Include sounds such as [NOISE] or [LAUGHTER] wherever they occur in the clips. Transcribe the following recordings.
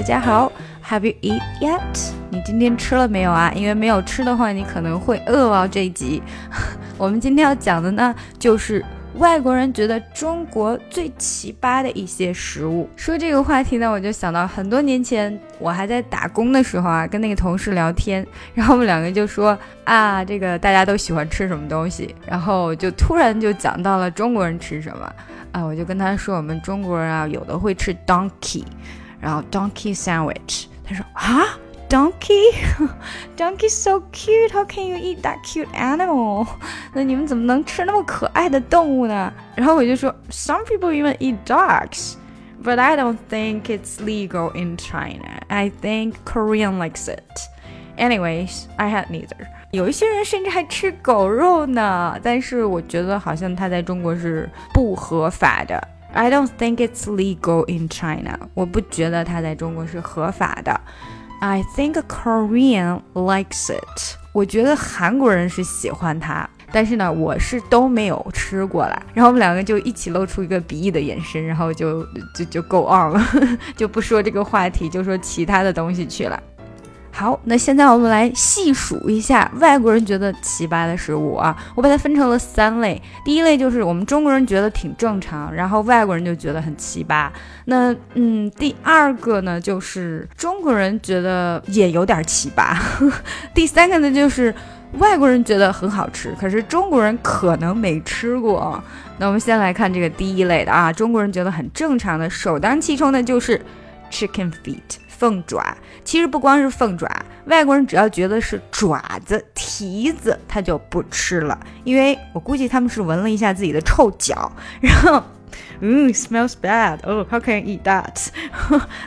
大家好，Have you eat yet？你今天吃了没有啊？因为没有吃的话，你可能会饿哦。这一集，[LAUGHS] 我们今天要讲的呢，就是外国人觉得中国最奇葩的一些食物。说这个话题呢，我就想到很多年前我还在打工的时候啊，跟那个同事聊天，然后我们两个就说啊，这个大家都喜欢吃什么东西，然后就突然就讲到了中国人吃什么啊，我就跟他说，我们中国人啊，有的会吃 donkey。然后 donkey sandwich，他说啊，donkey，donkey [LAUGHS] so cute，how can you eat that cute animal？那你们怎么能吃那么可爱的动物呢？然后我就说，some people even eat dogs，but I don't think it's legal in China. I think Korean likes it. Anyways, I had neither. 有一些人甚至还吃狗肉呢，但是我觉得好像它在中国是不合法的。 I don't think it's legal in China。我不觉得它在中国是合法的。I think Korean likes it。我觉得韩国人是喜欢它，但是呢，我是都没有吃过啦。然后我们两个就一起露出一个鄙夷的眼神，然后就就就 go on 了，[LAUGHS] 就不说这个话题，就说其他的东西去了。好，那现在我们来细数一下外国人觉得奇葩的食物啊，我把它分成了三类。第一类就是我们中国人觉得挺正常，然后外国人就觉得很奇葩。那嗯，第二个呢，就是中国人觉得也有点奇葩。[LAUGHS] 第三个呢，就是外国人觉得很好吃，可是中国人可能没吃过。那我们先来看这个第一类的啊，中国人觉得很正常的，首当其冲的就是 chicken feet。凤爪其实不光是凤爪，外国人只要觉得是爪子、蹄子，他就不吃了。因为我估计他们是闻了一下自己的臭脚，然后，嗯，smells bad。Oh，how can you eat that？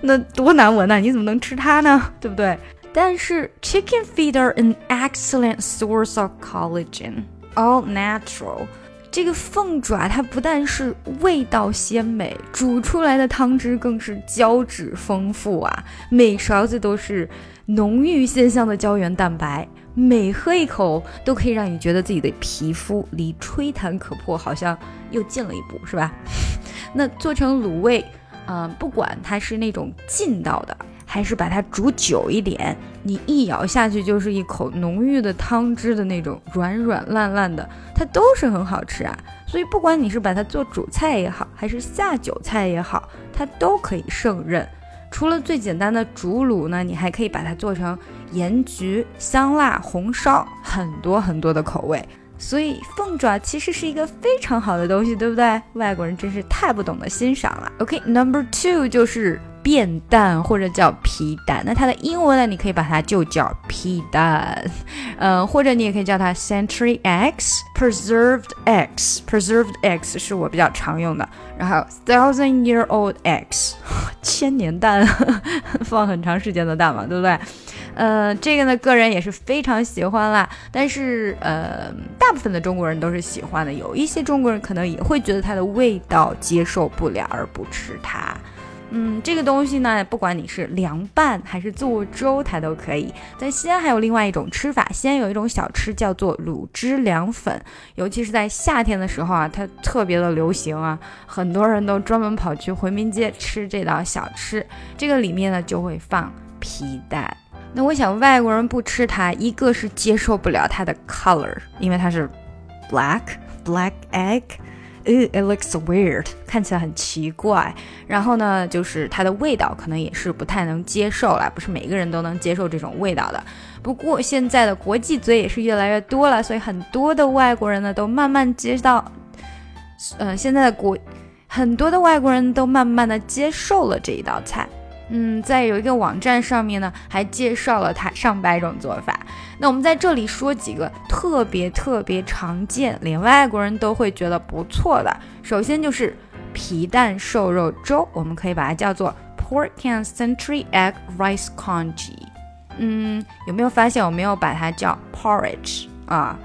那多难闻呐！你怎么能吃它呢？对不对？但是 chicken feet are an excellent source of collagen, all natural. 这个凤爪它不但是味道鲜美，煮出来的汤汁更是胶质丰富啊，每勺子都是浓郁鲜香的胶原蛋白，每喝一口都可以让你觉得自己的皮肤离吹弹可破好像又近了一步，是吧？[LAUGHS] 那做成卤味，嗯，不管它是那种劲道的。还是把它煮久一点，你一咬下去就是一口浓郁的汤汁的那种软软烂烂的，它都是很好吃啊。所以不管你是把它做主菜也好，还是下酒菜也好，它都可以胜任。除了最简单的煮卤呢，你还可以把它做成盐焗、香辣、红烧，很多很多的口味。所以凤爪其实是一个非常好的东西，对不对？外国人真是太不懂得欣赏了。OK，Number two 就是。变蛋或者叫皮蛋，那它的英文呢？你可以把它就叫皮蛋，嗯，或者你也可以叫它 century eggs、preserved eggs。preserved eggs 是我比较常用的，然后 thousand year old eggs，[LAUGHS] 千年蛋，[LAUGHS] 放很长时间的蛋嘛，对不对？呃，这个呢，个人也是非常喜欢啦。但是，呃，大部分的中国人都是喜欢的，有一些中国人可能也会觉得它的味道接受不了而不吃它。嗯，这个东西呢，不管你是凉拌还是做粥，它都可以。在西安还有另外一种吃法，西安有一种小吃叫做卤汁凉粉，尤其是在夏天的时候啊，它特别的流行啊，很多人都专门跑去回民街吃这道小吃。这个里面呢就会放皮蛋，那我想外国人不吃它，一个是接受不了它的 color，因为它是 black black egg。It looks weird，看起来很奇怪。然后呢，就是它的味道可能也是不太能接受了，不是每个人都能接受这种味道的。不过现在的国际嘴也是越来越多了，所以很多的外国人呢都慢慢接到，嗯，现在的国很多的外国人都慢慢的接受了这一道菜。嗯，在有一个网站上面呢，还介绍了它上百种做法。那我们在这里说几个特别特别常见，连外国人都会觉得不错的。首先就是皮蛋瘦肉粥，我们可以把它叫做 Pork and Century Egg Rice Congee。嗯，有没有发现我没有把它叫 porridge 啊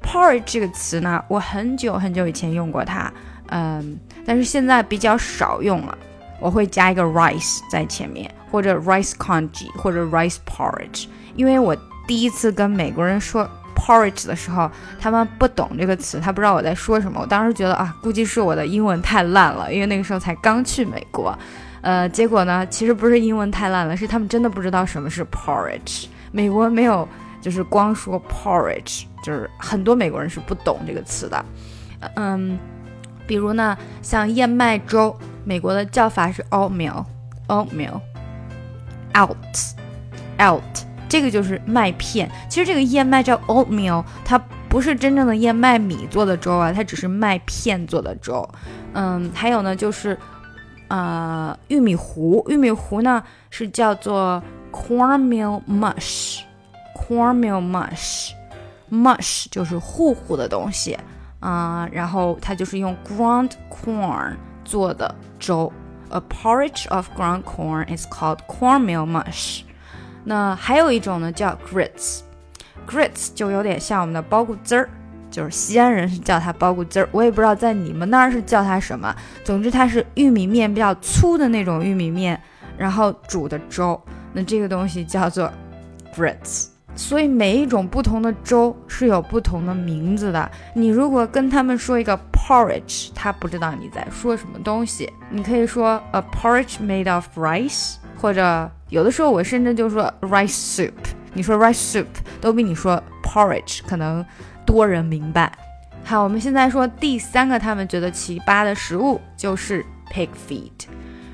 ？porridge 这个词呢，我很久很久以前用过它，嗯，但是现在比较少用了。我会加一个 rice 在前面，或者 rice congee，或者 rice porridge。因为我第一次跟美国人说 porridge 的时候，他们不懂这个词，他不知道我在说什么。我当时觉得啊，估计是我的英文太烂了，因为那个时候才刚去美国。呃，结果呢，其实不是英文太烂了，是他们真的不知道什么是 porridge。美国没有，就是光说 porridge，就是很多美国人是不懂这个词的。嗯，比如呢，像燕麦粥，美国的叫法是 oatmeal，oatmeal，out，out，这个就是麦片。其实这个燕麦叫 oatmeal，它不是真正的燕麦米做的粥啊，它只是麦片做的粥。嗯，还有呢，就是呃玉米糊，玉米糊呢是叫做 cornmeal mush，cornmeal mush，mush 就是糊糊的东西啊，然后它就是用 ground corn 做的粥。A porridge of ground corn is called cornmeal mush。那还有一种呢叫 grits。grits 就有点像我们的包谷汁儿，就是西安人是叫它包谷汁儿，我也不知道在你们那儿是叫它什么。总之它是玉米面比较粗的那种玉米面，然后煮的粥。那这个东西叫做 grits。所以每一种不同的粥是有不同的名字的。你如果跟他们说一个 porridge，他不知道你在说什么东西。你可以说 a porridge made of rice，或者有的时候我甚至就说 rice soup。你说 rice soup 都比你说 porridge 可能多人明白。好，我们现在说第三个他们觉得奇葩的食物就是 pig feet。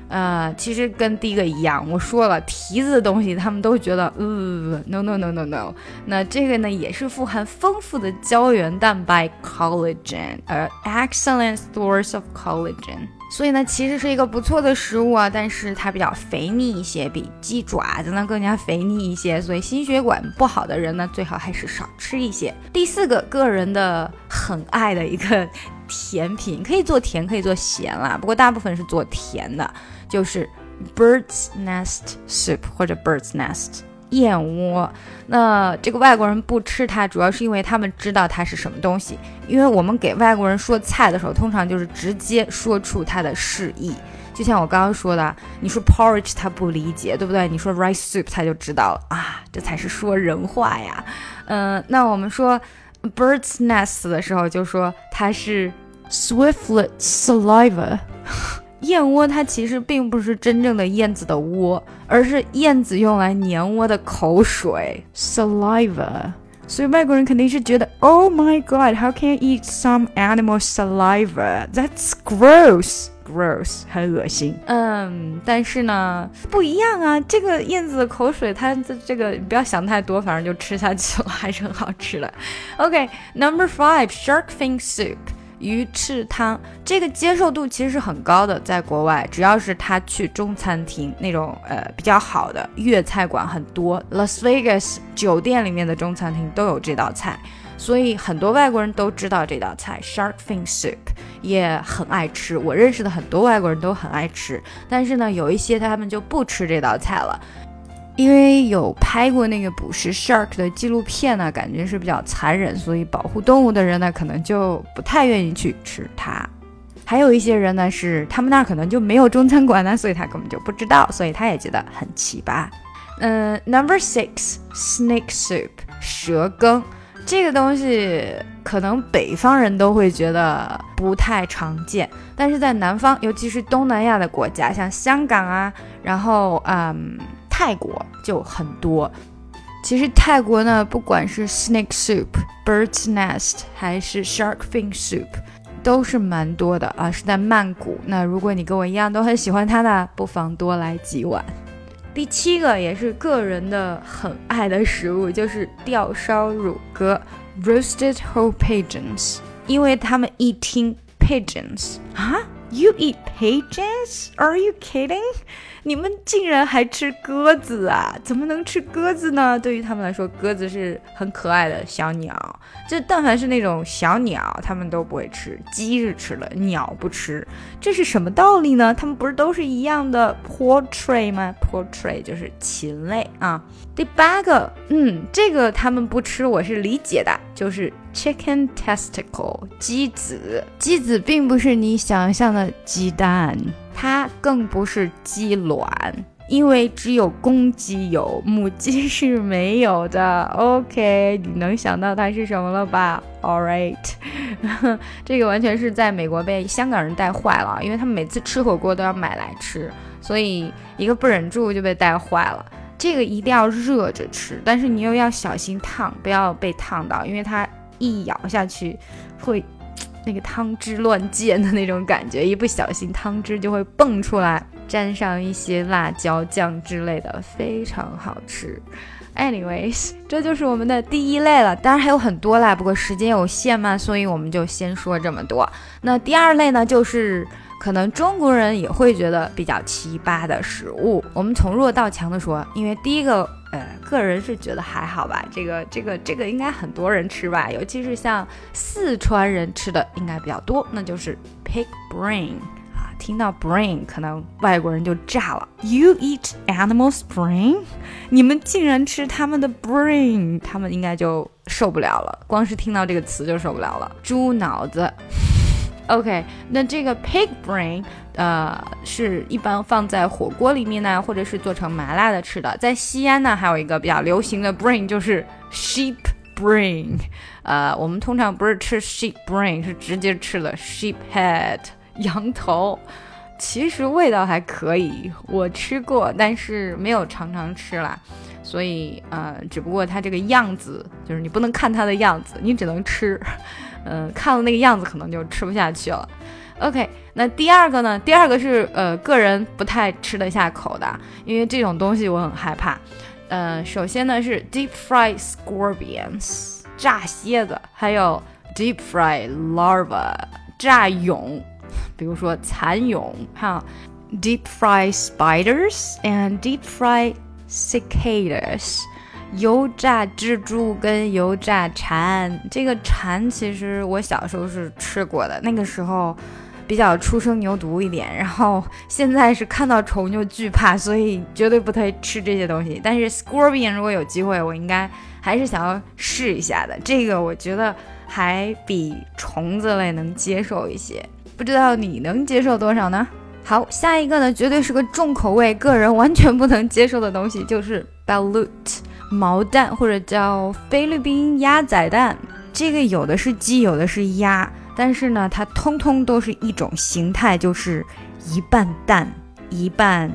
呃，其实跟第一个一样，我说了蹄子的东西，他们都觉得呃 no no no no no。那这个呢，也是富含丰富的胶原蛋白 collagen，呃，excellent source of collagen。所以呢，其实是一个不错的食物啊，但是它比较肥腻一些，比鸡爪子呢更加肥腻一些，所以心血管不好的人呢，最好还是少吃一些。第四个，个人的很爱的一个甜品，可以做甜，可以做咸啦，不过大部分是做甜的，就是 bird's nest soup 或者 bird's nest。燕窝，那这个外国人不吃它，主要是因为他们知道它是什么东西。因为我们给外国人说菜的时候，通常就是直接说出它的释义。就像我刚刚说的，你说 porridge 他不理解，对不对？你说 rice soup 他就知道了啊，这才是说人话呀。嗯，那我们说 bird's nest 的时候，就说它是 swiftlet saliva。燕窝它其实并不是真正的燕子的窝，而是燕子用来粘窝的口水 （saliva）。所以外国人肯定是觉得，Oh my God，how can you eat some animal saliva？That's gross，gross，很恶心。嗯，但是呢，不一样啊，这个燕子的口水，它的这个不要想太多，反正就吃下去了，还是很好吃的。OK，Number five，shark [LAUGHS] fin soup。 鱼翅汤这个接受度其实是很高的，在国外，只要是他去中餐厅那种呃比较好的粤菜馆很多，Las Vegas 酒店里面的中餐厅都有这道菜，所以很多外国人都知道这道菜 Shark Fin Soup，也很爱吃。我认识的很多外国人都很爱吃，但是呢，有一些他们就不吃这道菜了。因为有拍过那个捕食 shark 的纪录片呢，感觉是比较残忍，所以保护动物的人呢，可能就不太愿意去吃它。还有一些人呢，是他们那儿可能就没有中餐馆呢，所以他根本就不知道，所以他也觉得很奇葩。嗯，Number six，snake soup，蛇羹，这个东西可能北方人都会觉得不太常见，但是在南方，尤其是东南亚的国家，像香港啊，然后嗯。泰国就很多，其实泰国呢，不管是 snake soup、bird's nest 还是 shark fin soup，都是蛮多的啊，是在曼谷。那如果你跟我一样都很喜欢它呢，不妨多来几碗。第七个也是个人的很爱的食物，就是吊烧乳鸽 （roasted whole pigeons），因为他们一听 pigeons 啊，you eat pigeons？Are you kidding？你们竟然还吃鸽子啊？怎么能吃鸽子呢？对于他们来说，鸽子是很可爱的小鸟。就但凡是那种小鸟，他们都不会吃。鸡是吃了，鸟不吃，这是什么道理呢？他们不是都是一样的 poultry 吗？poultry 就是禽类啊。第八个，嗯，这个他们不吃，我是理解的，就是 chicken testicle 鸡子。鸡子并不是你想象的鸡蛋。它更不是鸡卵，因为只有公鸡有，母鸡是没有的。OK，你能想到它是什么了吧？All right，[LAUGHS] 这个完全是在美国被香港人带坏了，因为他们每次吃火锅都要买来吃，所以一个不忍住就被带坏了。这个一定要热着吃，但是你又要小心烫，不要被烫到，因为它一咬下去会那个汤汁乱溅的那种感觉，一不小心汤汁就会蹦出来。沾上一些辣椒酱之类的，非常好吃。[LAUGHS] Anyways，这就是我们的第一类了，当然还有很多啦，不过时间有限嘛，所以我们就先说这么多。那第二类呢，就是可能中国人也会觉得比较奇葩的食物。我们从弱到强的说，因为第一个，呃，个人是觉得还好吧，这个这个这个应该很多人吃吧，尤其是像四川人吃的应该比较多，那就是 pig brain 啊。听到 brain，可能外国人就炸了。You eat animals' brain？你们竟然吃他们的 brain？他们应该就受不了了。光是听到这个词就受不了了。猪脑子。OK，那这个 pig brain，呃，是一般放在火锅里面呢，或者是做成麻辣的吃的。在西安呢，还有一个比较流行的 brain，就是 sheep brain。呃，我们通常不是吃 sheep brain，是直接吃了 sheep head。[LAUGHS] 羊头其实味道还可以，我吃过，但是没有常常吃啦。所以呃，只不过它这个样子，就是你不能看它的样子，你只能吃。嗯，[LAUGHS] 看了那个样子，可能就吃不下去了。OK，那第二个呢？第二个是呃，个人不太吃得下口的，因为这种东西我很害怕。嗯，首先呢是 deep fried scorpions 炸蝎子，还有 deep fried larva 炸蛹。比如说蚕蛹，哈，deep fried spiders and deep fried cicadas，油炸蜘蛛跟油炸蝉。这个蝉其实我小时候是吃过的，那个时候比较初生牛犊一点，然后现在是看到虫就惧怕，所以绝对不推吃这些东西。但是 scorpion 如果有机会，我应该还是想要试一下的。这个我觉得还比虫子类能接受一些。不知道你能接受多少呢？好，下一个呢，绝对是个重口味，个人完全不能接受的东西，就是 balut 毛蛋或者叫菲律宾鸭仔蛋。这个有的是鸡，有的是鸭，但是呢，它通通都是一种形态，就是一半蛋一半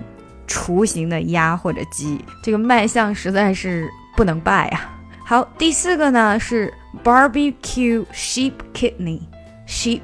雏形的鸭或者鸡。这个卖相实在是不能败啊。好，第四个呢是 barbecue sheep kidney，sheep。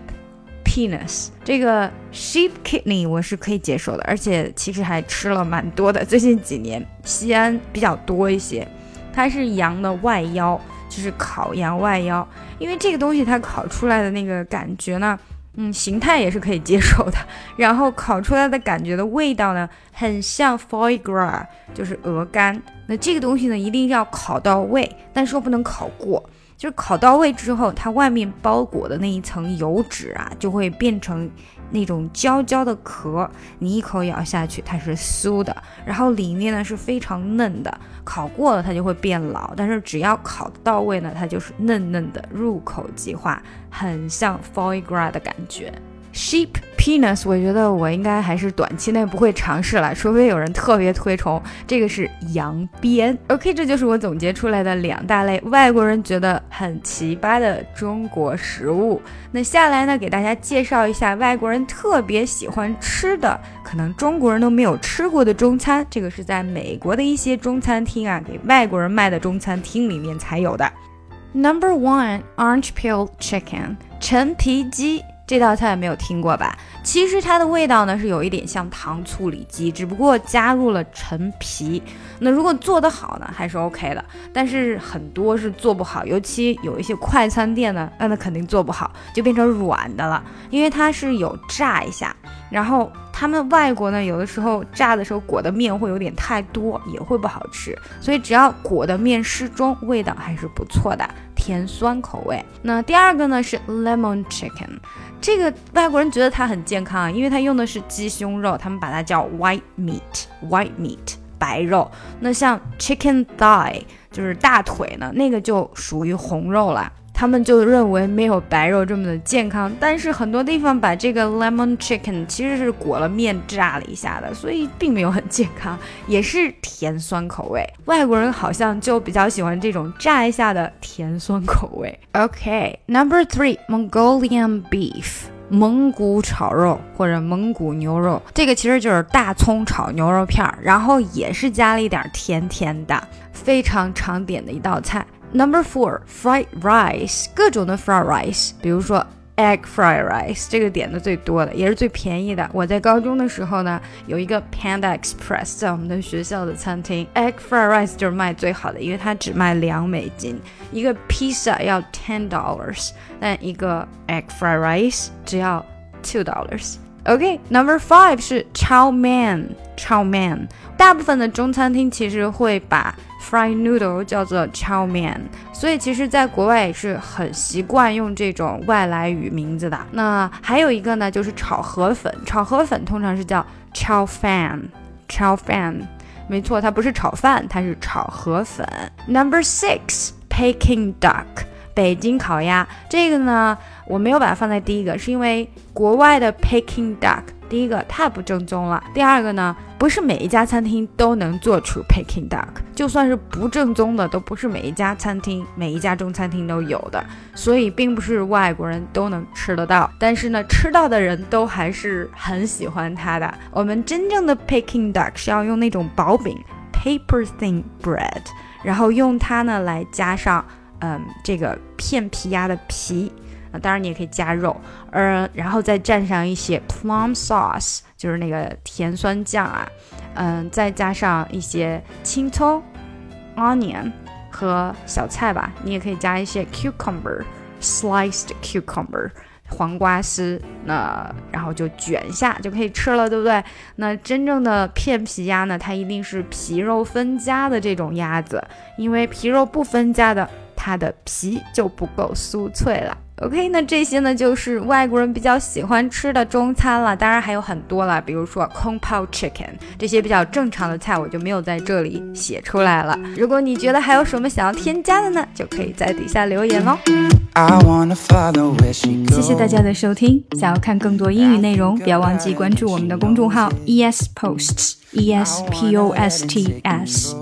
Penis 这个 sheep kidney 我是可以接受的，而且其实还吃了蛮多的。最近几年西安比较多一些，它是羊的外腰，就是烤羊外腰。因为这个东西它烤出来的那个感觉呢，嗯，形态也是可以接受的。然后烤出来的感觉的味道呢，很像 foie gras，就是鹅肝。那这个东西呢，一定要烤到位，但是又不能烤过。就是烤到位之后，它外面包裹的那一层油脂啊，就会变成那种焦焦的壳。你一口咬下去，它是酥的，然后里面呢是非常嫩的。烤过了它就会变老，但是只要烤到位呢，它就是嫩嫩的，入口即化，很像 foie gras 的感觉。Sheep penis，我觉得我应该还是短期内不会尝试了，除非有人特别推崇。这个是羊鞭。OK，这就是我总结出来的两大类外国人觉得很奇葩的中国食物。那下来呢，给大家介绍一下外国人特别喜欢吃的，可能中国人都没有吃过的中餐。这个是在美国的一些中餐厅啊，给外国人卖的中餐厅里面才有的。Number one，orange peel chicken，陈皮鸡。这道菜没有听过吧？其实它的味道呢是有一点像糖醋里脊，只不过加入了陈皮。那如果做得好呢，还是 OK 的。但是很多是做不好，尤其有一些快餐店呢，那那肯定做不好，就变成软的了，因为它是有炸一下。然后他们外国呢，有的时候炸的时候裹的面会有点太多，也会不好吃。所以只要裹的面适中，味道还是不错的，甜酸口味。那第二个呢是 lemon chicken。这个外国人觉得它很健康啊，因为它用的是鸡胸肉，他们把它叫 white meat，white meat 白肉。那像 chicken thigh 就是大腿呢，那个就属于红肉了。他们就认为没有白肉这么的健康。但是很多地方把这个 lemon chicken 其实是裹了面炸了一下的，所以并没有很健康，也是甜酸口味。外国人好像就比较喜欢这种炸一下的甜酸口味。OK，Number three，Mongolian beef。蒙古炒肉或者蒙古牛肉，这个其实就是大葱炒牛肉片儿，然后也是加了一点甜甜的，非常常点的一道菜。Number four, fried rice，各种的 fried rice，比如说 egg fried rice，这个点的最多的，也是最便宜的。我在高中的时候呢，有一个 Panda Express 在我们的学校的餐厅，egg fried rice 就是卖最好的，因为它只卖两美金。一个披萨要 ten dollars，但一个 egg fried rice 只要 two dollars。OK，Number five 是炒面，炒面。大部分的中餐厅其实会把 fried noodle 叫做炒面，所以其实在国外也是很习惯用这种外来语名字的。那还有一个呢，就是炒河粉，炒河粉通常是叫炒饭，炒饭。没错，它不是炒饭，它是炒河粉。Number six。Peking duck，北京烤鸭，这个呢，我没有把它放在第一个，是因为国外的 Peking duck，第一个太不正宗了，第二个呢，不是每一家餐厅都能做出 Peking duck，就算是不正宗的，都不是每一家餐厅、每一家中餐厅都有的，所以并不是外国人都能吃得到，但是呢，吃到的人都还是很喜欢它的。我们真正的 Peking duck 是要用那种薄饼，paper thin bread。然后用它呢来加上，嗯，这个片皮鸭的皮，啊，当然你也可以加肉，呃，然后再蘸上一些 plum sauce，就是那个甜酸酱啊，嗯，再加上一些青葱，onion 和小菜吧，你也可以加一些 cucumber，sliced cucumber。黄瓜丝，那然后就卷一下就可以吃了，对不对？那真正的片皮鸭呢，它一定是皮肉分家的这种鸭子，因为皮肉不分家的，它的皮就不够酥脆了。OK，那这些呢就是外国人比较喜欢吃的中餐了，当然还有很多了，比如说空泡 Chicken 这些比较正常的菜，我就没有在这里写出来了。如果你觉得还有什么想要添加的呢，就可以在底下留言喽。谢谢大家的收听，想要看更多英语内容，不要忘记关注我们的公众号 ES Posts E S P O S T S。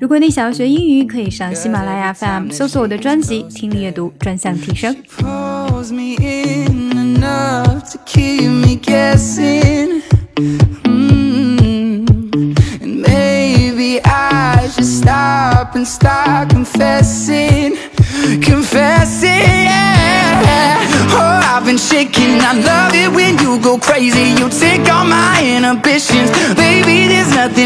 如果你想要学英语，可以上喜马拉雅 FM 搜索我的专辑《听力阅读专项提升》。